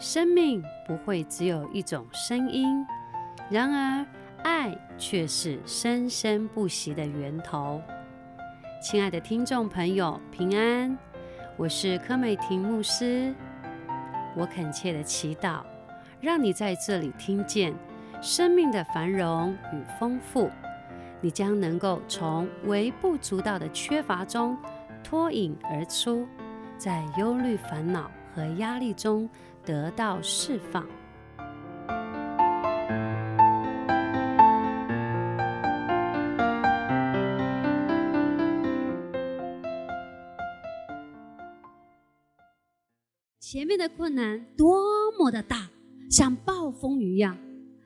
生命不会只有一种声音，然而爱却是生生不息的源头。亲爱的听众朋友，平安，我是柯美婷牧师。我恳切的祈祷，让你在这里听见生命的繁荣与丰富，你将能够从微不足道的缺乏中脱颖而出，在忧虑、烦恼和压力中。得到释放。前面的困难多么的大，像暴风雨一样，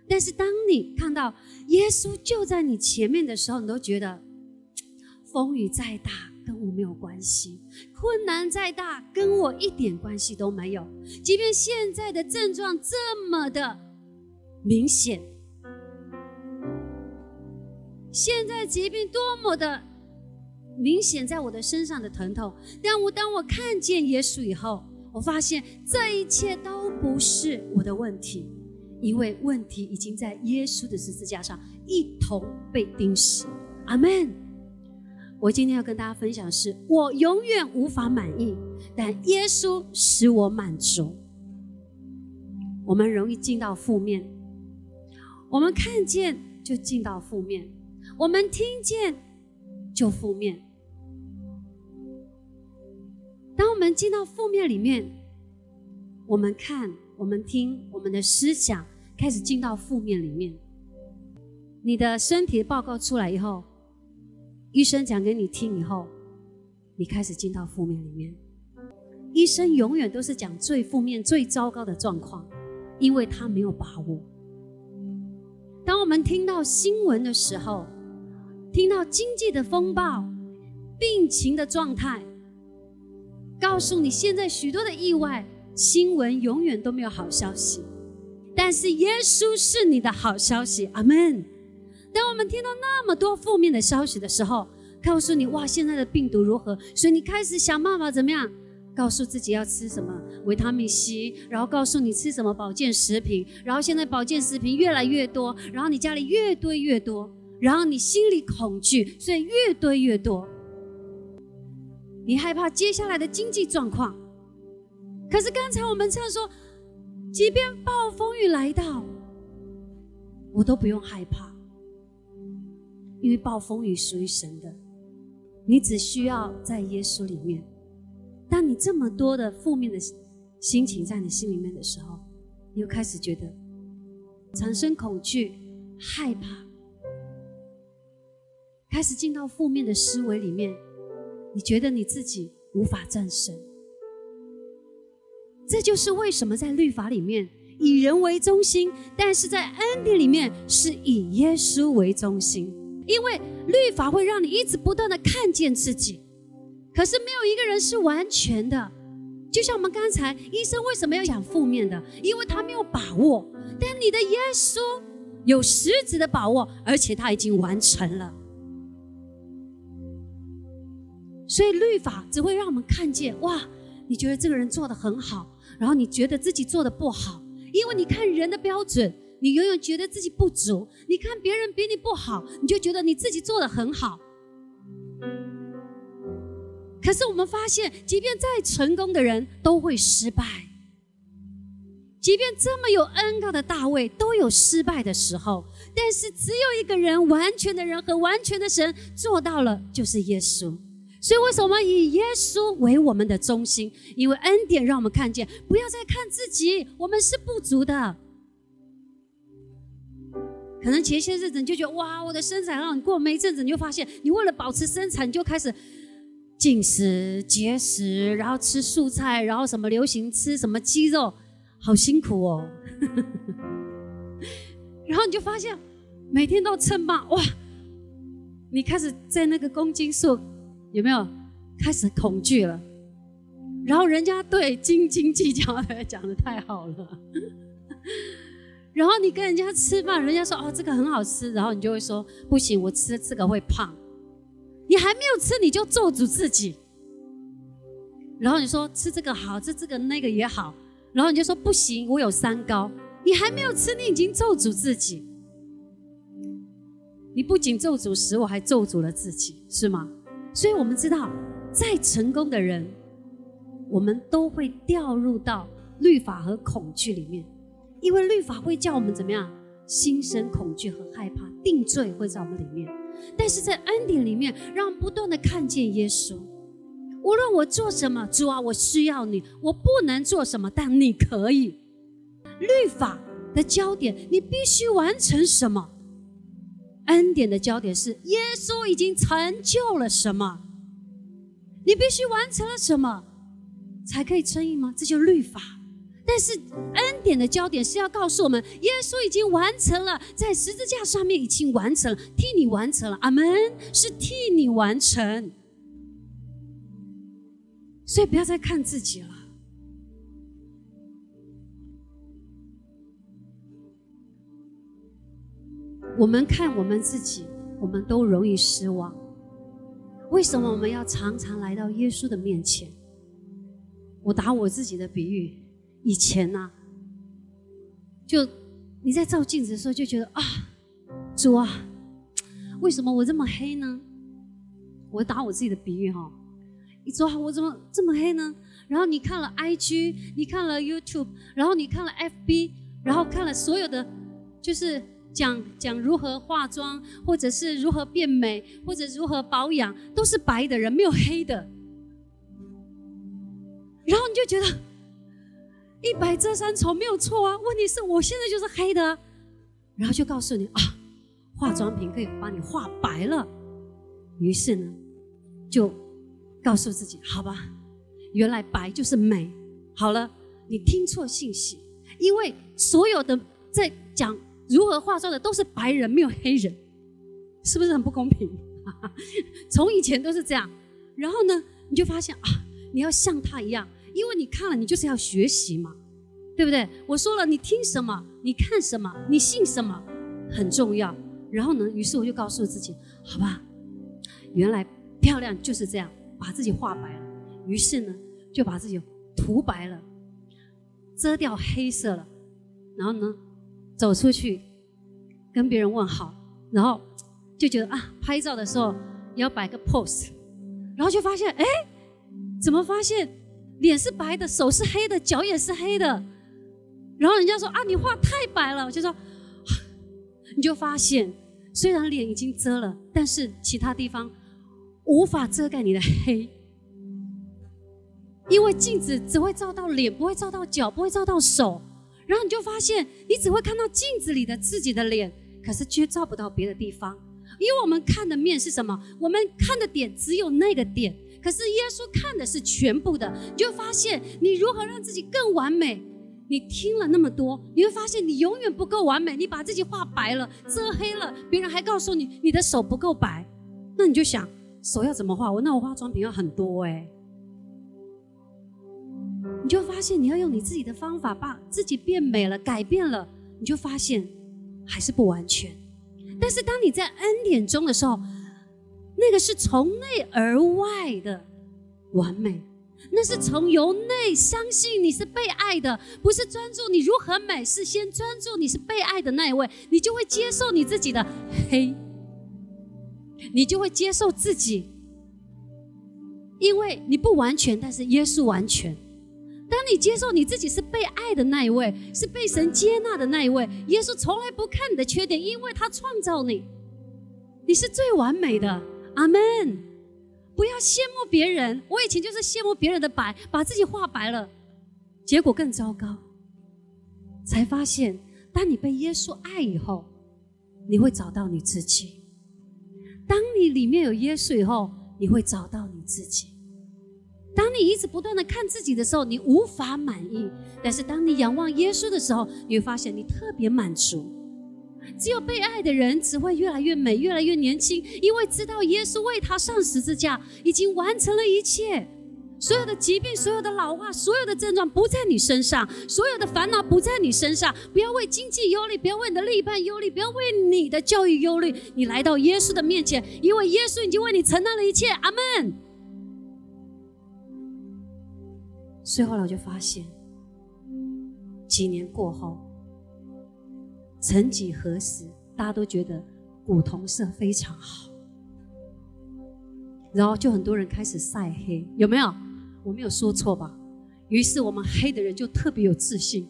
但是当你看到耶稣就在你前面的时候，你都觉得 风雨再大。有关系，困难再大，跟我一点关系都没有。即便现在的症状这么的明显，现在疾病多么的明显，在我的身上的疼痛，但我当我看见耶稣以后，我发现这一切都不是我的问题，因为问题已经在耶稣的十字架上一同被钉死。阿门。我今天要跟大家分享的是，我永远无法满意，但耶稣使我满足。我们容易进到负面，我们看见就进到负面，我们听见就负面。当我们进到负面里面，我们看、我们听、我们的思想开始进到负面里面。你的身体报告出来以后。医生讲给你听以后，你开始进到负面里面。医生永远都是讲最负面、最糟糕的状况，因为他没有把握。当我们听到新闻的时候，听到经济的风暴、病情的状态，告诉你现在许多的意外新闻永远都没有好消息，但是耶稣是你的好消息。阿门。当我们听到那么多负面的消息的时候，告诉你哇，现在的病毒如何？所以你开始想办法怎么样？告诉自己要吃什么维他命 C，然后告诉你吃什么保健食品，然后现在保健食品越来越多，然后你家里越堆越多，然后你心里恐惧，所以越堆越多。你害怕接下来的经济状况，可是刚才我们唱说，即便暴风雨来到，我都不用害怕。因为暴风雨属于神的，你只需要在耶稣里面。当你这么多的负面的心情在你心里面的时候，你又开始觉得产生恐惧、害怕，开始进到负面的思维里面。你觉得你自己无法战胜，这就是为什么在律法里面以人为中心，但是在恩典里面是以耶稣为中心。因为律法会让你一直不断的看见自己，可是没有一个人是完全的。就像我们刚才医生为什么要讲负面的？因为他没有把握。但你的耶稣有实质的把握，而且他已经完成了。所以律法只会让我们看见哇，你觉得这个人做的很好，然后你觉得自己做的不好，因为你看人的标准。你永远觉得自己不足，你看别人比你不好，你就觉得你自己做的很好。可是我们发现，即便再成功的人都会失败，即便这么有恩高的大卫都有失败的时候。但是只有一个人，完全的人和完全的神做到了，就是耶稣。所以为什么以耶稣为我们的中心？因为恩典让我们看见，不要再看自己，我们是不足的。可能前些日子你就觉得哇，我的身材很好。你过没一阵子，你就发现，你为了保持身材，你就开始进食、节食，然后吃素菜，然后什么流行吃什么鸡肉，好辛苦哦。然后你就发现，每天都称霸哇，你开始在那个公斤数有没有开始恐惧了？然后人家对斤斤计较的讲的太好了。然后你跟人家吃饭，人家说哦这个很好吃，然后你就会说不行，我吃这个会胖。你还没有吃你就咒诅自己，然后你说吃这个好，吃这个那个也好，然后你就说不行，我有三高，你还没有吃，你已经咒诅自己。你不仅咒诅食物，还咒诅了自己，是吗？所以我们知道，再成功的人，我们都会掉入到律法和恐惧里面，因为律法会叫我们怎么样，心生恐惧和害怕，定罪会在我们里面。但是在恩典里面，让不断的看见耶稣。无论我做什么，主啊，我需要你。我不能做什么，但你可以。律法的焦点，你必须完成什么？恩典的焦点是耶稣已经成就了什么？你必须完成了什么，才可以称义吗？这就律法。但是恩典的焦点是要告诉我们，耶稣已经完成了，在十字架上面已经完成了，替你完成了。阿门，是替你完成。所以不要再看自己了。我们看我们自己，我们都容易失望。为什么我们要常常来到耶稣的面前？我打我自己的比喻，以前呢，就你在照镜子的时候就觉得啊，主啊，为什么我这么黑呢？我打我自己的比喻哈，你说我怎么这么黑呢？然后你看了 IG，你看了 YouTube，然后你看了 FB，然后看了所有的，就是。讲讲如何化妆，或者是如何变美，或者如何保养，都是白的人，没有黑的。然后你就觉得一白遮三丑没有错啊，问题是我现在就是黑的。然后就告诉你啊，化妆品可以帮你化白了。于是呢，就告诉自己，好吧，原来白就是美。好了，你听错信息，因为所有的在讲。如何化妆的都是白人，没有黑人，是不是很不公平？从以前都是这样。然后呢，你就发现啊，你要像他一样，因为你看了，你就是要学习嘛，对不对？我说了，你听什么，你看什么，你信什么，很重要。然后呢，于是我就告诉自己，好吧，原来漂亮就是这样，把自己画白了。于是呢，就把自己涂白了，遮掉黑色了。然后呢？走出去跟别人问好，然后就觉得啊，拍照的时候也要摆个 pose，然后就发现哎，怎么发现脸是白的，手是黑的，脚也是黑的，然后人家说啊，你画太白了，我就说，你就发现虽然脸已经遮了，但是其他地方无法遮盖你的黑，因为镜子只会照到脸，不会照到脚，不会照到手。然后你就发现，你只会看到镜子里的自己的脸，可是却照不到别的地方。因为我们看的面是什么？我们看的点只有那个点，可是耶稣看的是全部的。你就发现，你如何让自己更完美？你听了那么多，你会发现你永远不够完美。你把自己画白了、遮黑了，别人还告诉你你的手不够白，那你就想手要怎么画？我那我化妆品要很多哎。你就发现，你要用你自己的方法把自己变美了、改变了，你就发现还是不完全。但是当你在恩典中的时候，那个是从内而外的完美，那是从由内相信你是被爱的，不是专注你如何美，是先专注你是被爱的那一位，你就会接受你自己的黑，你就会接受自己，因为你不完全，但是耶稣完全。当你接受你自己是被爱的那一位，是被神接纳的那一位，耶稣从来不看你的缺点，因为他创造你，你是最完美的。阿门。不要羡慕别人，我以前就是羡慕别人的白，把自己画白了，结果更糟糕。才发现，当你被耶稣爱以后，你会找到你自己。当你里面有耶稣以后，你会找到你自己。当你一直不断的看自己的时候，你无法满意；但是当你仰望耶稣的时候，你会发现你特别满足。只有被爱的人只会越来越美，越来越年轻，因为知道耶稣为他上十字架，已经完成了一切。所有的疾病、所有的老化、所有的症状不在你身上，所有的烦恼不在你身上。不要为经济忧虑，不要为你的另一半忧虑，不要为你的教育忧虑。你来到耶稣的面前，因为耶稣已经为你承担了一切。阿门。所以后来我就发现，几年过后，曾几何时，大家都觉得古铜色非常好，然后就很多人开始晒黑，有没有？我没有说错吧？于是我们黑的人就特别有自信。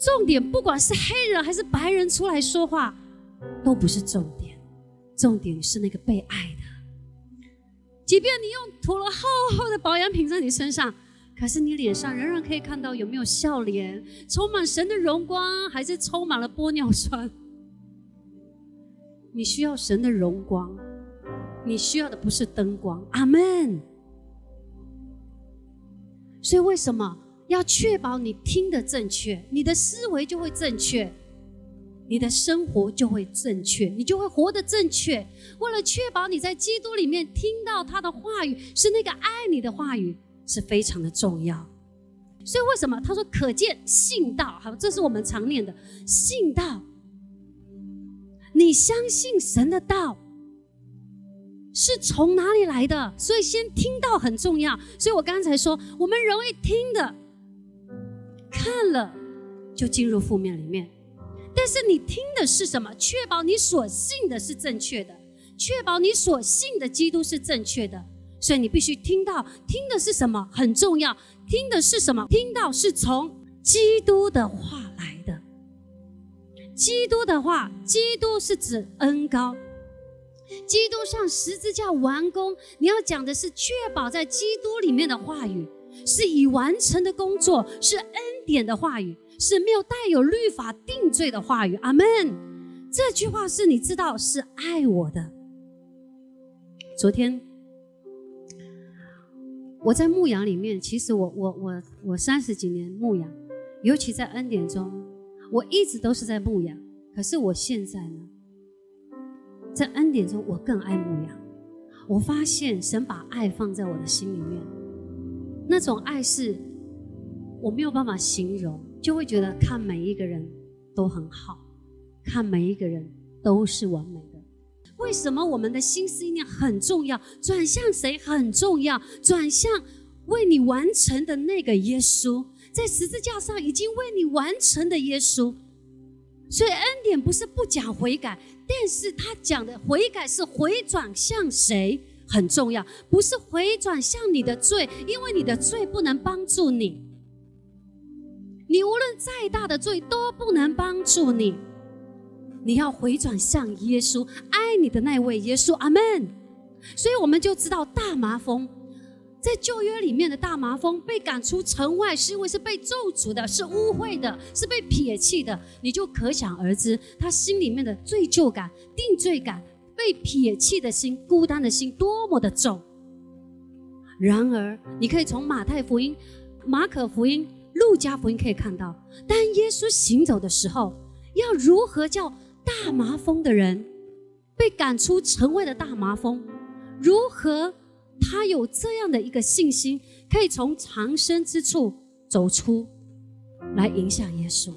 重点不管是黑人还是白人出来说话，都不是重点，重点是那个被爱的。即便你用涂了厚厚的保养品在你身上，可是你脸上仍然可以看到有没有笑脸，充满神的荣光，还是充满了玻尿酸？你需要神的荣光，你需要的不是灯光。阿门。所以为什么？要确保你听的正确，你的思维就会正确，你的生活就会正确，你就会活得正确。为了确保你在基督里面听到他的话语是那个爱你的话语，是非常的重要。所以为什么他说可见信道？好，这是我们常念的信道。你相信神的道是从哪里来的？所以先听到很重要。所以我刚才说，我们容易听的。看了就进入负面里面，但是你听的是什么？确保你所信的是正确的，确保你所信的基督是正确的。所以你必须听到，听的是什么很重要。听的是什么？听到是从基督的话来的。基督的话，基督是指恩高，基督上十字架完工。你要讲的是确保在基督里面的话语。是已完成的工作，是恩典的话语，是没有带有律法定罪的话语。阿门。这句话是你知道是爱我的。昨天我在牧羊里面，其实我我我我三十几年牧羊，尤其在恩典中，我一直都是在牧羊。可是我现在呢，在恩典中，我更爱牧羊。我发现神把爱放在我的心里面。那种爱是，我没有办法形容，就会觉得看每一个人都很好，看每一个人都是完美的。为什么我们的心思意念很重要？转向谁很重要？转向为你完成的那个耶稣，在十字架上已经为你完成的耶稣。所以恩典不是不讲悔改，但是他讲的悔改是回转向谁？很重要，不是回转向你的罪，因为你的罪不能帮助你。你无论再大的罪都不能帮助你。你要回转向耶稣，爱你的那位耶稣。阿门。所以我们就知道大麻风，在旧约里面的大麻风被赶出城外，是因为是被咒诅的，是污秽的，是被撇弃的。你就可想而知，他心里面的罪疚感、定罪感。被撇弃的心，孤单的心，多么的重。然而，你可以从马太福音、马可福音、路加福音可以看到，当耶稣行走的时候，要如何叫大麻风的人被赶出城外的大麻风？如何他有这样的一个信心，可以从藏身之处走出来影响耶稣？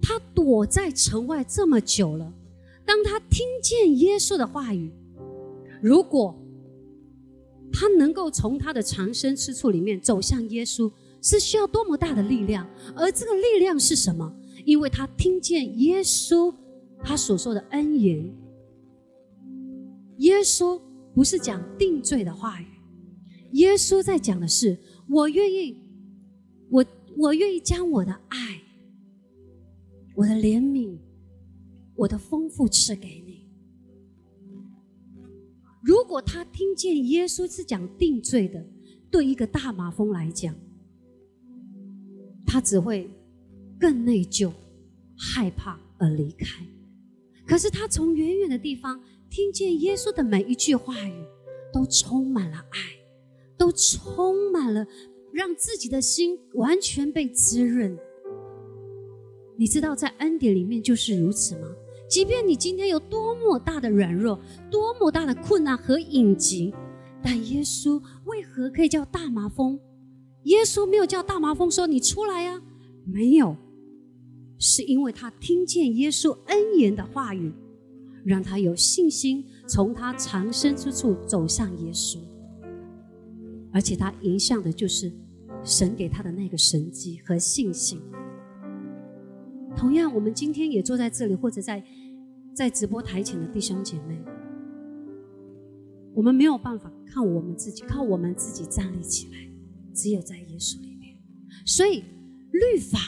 他躲在城外这么久了。当他听见耶稣的话语，如果他能够从他的藏身之处里面走向耶稣，是需要多么大的力量？而这个力量是什么？因为他听见耶稣他所说的恩言。耶稣不是讲定罪的话语，耶稣在讲的是：我愿意，我我愿意将我的爱，我的怜悯。我的丰富赐给你。如果他听见耶稣是讲定罪的，对一个大麻风来讲，他只会更内疚、害怕而离开。可是他从远远的地方听见耶稣的每一句话语，都充满了爱，都充满了让自己的心完全被滋润。你知道，在恩典里面就是如此吗？即便你今天有多么大的软弱，多么大的困难和隐疾，但耶稣为何可以叫大麻风？耶稣没有叫大麻风说：“你出来呀！”没有，是因为他听见耶稣恩言的话语，让他有信心从他藏身之处走向耶稣，而且他影响的就是神给他的那个神迹和信心。同样，我们今天也坐在这里，或者在在直播台前的弟兄姐妹，我们没有办法靠我们自己，靠我们自己站立起来，只有在耶稣里面。所以，律法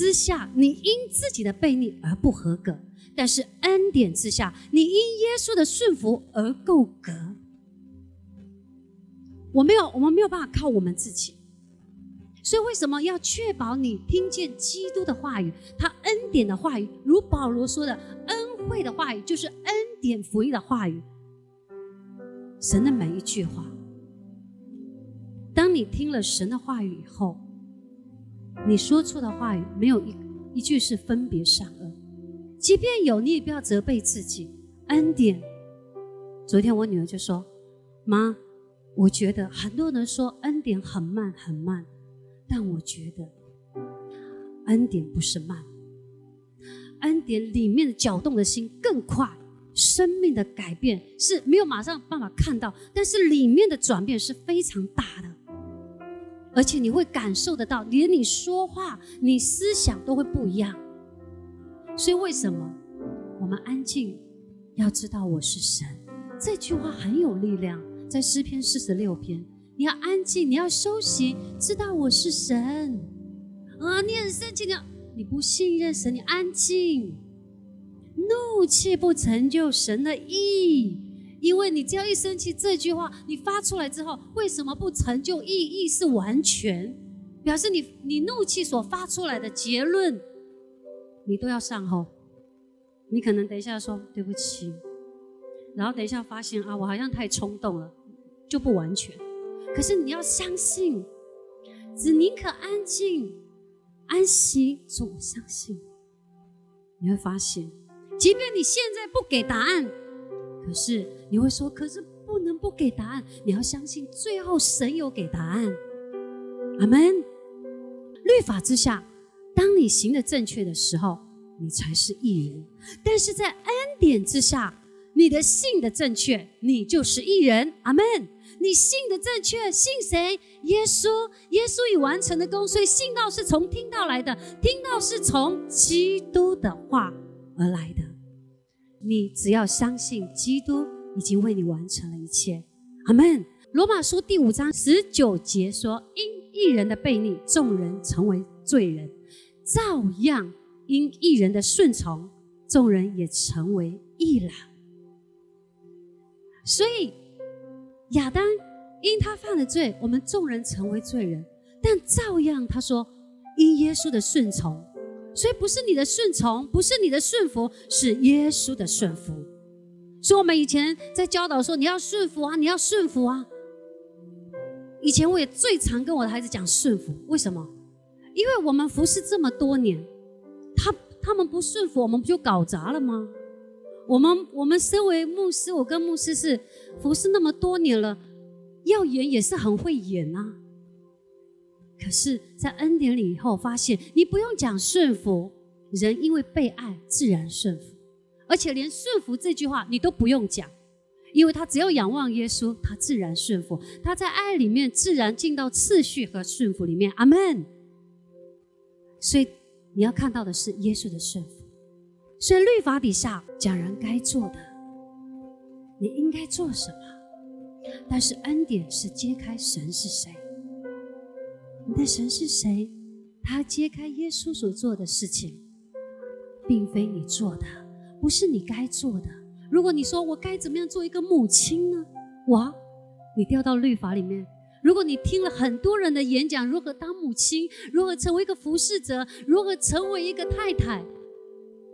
之下，你因自己的悖逆而不合格；但是恩典之下，你因耶稣的顺服而够格。我没有，我们没有办法靠我们自己。所以，为什么要确保你听见基督的话语，他恩典的话语，如保罗说的，恩惠的话语，就是恩典福音的话语，神的每一句话。当你听了神的话语以后，你说出的话语没有一一句是分别善恶，即便有，你也不要责备自己。恩典。昨天我女儿就说：“妈，我觉得很多人说恩典很慢，很慢。”但我觉得，恩典不是慢，恩典里面的搅动的心更快，生命的改变是没有马上办法看到，但是里面的转变是非常大的，而且你会感受得到，连你说话、你思想都会不一样。所以为什么我们安静？要知道我是神，这句话很有力量，在诗篇四十六篇。你要安静，你要休息，知道我是神啊！你很生气，你你不信任神，你安静。怒气不成就神的意，因为你只要一生气，这句话你发出来之后，为什么不成就意？义是完全表示你你怒气所发出来的结论，你都要善后。你可能等一下说对不起，然后等一下发现啊，我好像太冲动了，就不完全。可是你要相信，只宁可安静、安息。主，相信你会发现，即便你现在不给答案，可是你会说：“可是不能不给答案。”你要相信，最后神有给答案。阿门。律法之下，当你行的正确的时候，你才是艺人；但是在恩典之下，你的信的正确，你就是艺人。阿门。你信的正确，信谁？耶稣，耶稣已完成的功，所以信道是从听到来的，听到是从基督的话而来的。你只要相信基督已经为你完成了一切，阿门。罗马书第五章十九节说：“因一人的悖逆，众人成为罪人；照样因一人的顺从，众人也成为义了。”所以。亚当因他犯了罪，我们众人成为罪人，但照样他说因耶稣的顺从，所以不是你的顺从，不是你的顺服，是耶稣的顺服。所以我们以前在教导说你要顺服啊，你要顺服啊。以前我也最常跟我的孩子讲顺服，为什么？因为我们服侍这么多年，他他们不顺服，我们不就搞砸了吗？我们我们身为牧师，我跟牧师是服侍那么多年了，要演也是很会演啊。可是，在恩典里以后，发现你不用讲顺服，人因为被爱自然顺服，而且连顺服这句话你都不用讲，因为他只要仰望耶稣，他自然顺服，他在爱里面自然进到次序和顺服里面。阿门。所以你要看到的是耶稣的顺服。所以律法底下讲人该做的，你应该做什么？但是恩典是揭开神是谁，你的神是谁？他揭开耶稣所做的事情，并非你做的，不是你该做的。如果你说我该怎么样做一个母亲呢？哇，你掉到律法里面。如果你听了很多人的演讲，如何当母亲，如何成为一个服侍者，如何成为一个太太。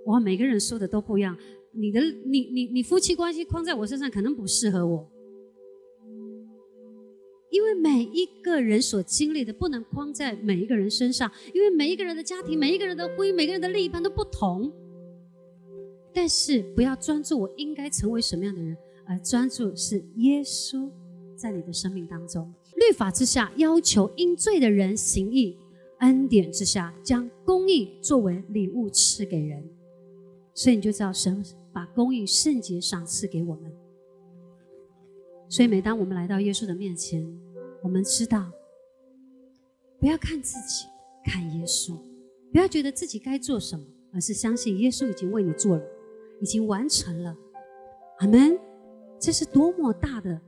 哇，每个人说的都不一样。你的你你你夫妻关系框在我身上，可能不适合我，因为每一个人所经历的不能框在每一个人身上，因为每一个人的家庭、每一个人的婚姻、每个人的另一半都不同。但是不要专注我应该成为什么样的人，而专注是耶稣在你的生命当中。律法之下要求因罪的人行义，恩典之下将公义作为礼物赐给人。所以你就知道，神把公义、圣洁赏赐给我们。所以每当我们来到耶稣的面前，我们知道，不要看自己，看耶稣，不要觉得自己该做什么，而是相信耶稣已经为你做了，已经完成了。阿门。这是多么大的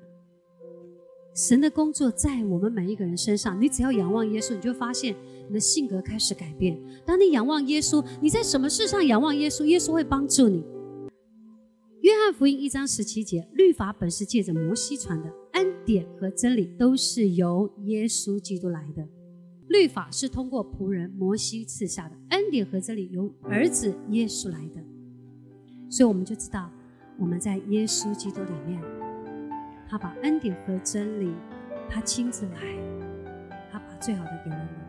神的工作在我们每一个人身上。你只要仰望耶稣，你就发现你的性格开始改变。当你仰望耶稣，你在什么事上仰望耶稣，耶稣会帮助你。约翰福音一章十七节，律法本是借着摩西传的，恩典和真理都是由耶稣基督来的。律法是通过仆人摩西赐下的，恩典和真理由儿子耶稣来的。所以我们就知道，我们在耶稣基督里面，他把恩典和真理，他亲自来，他把最好的给了你。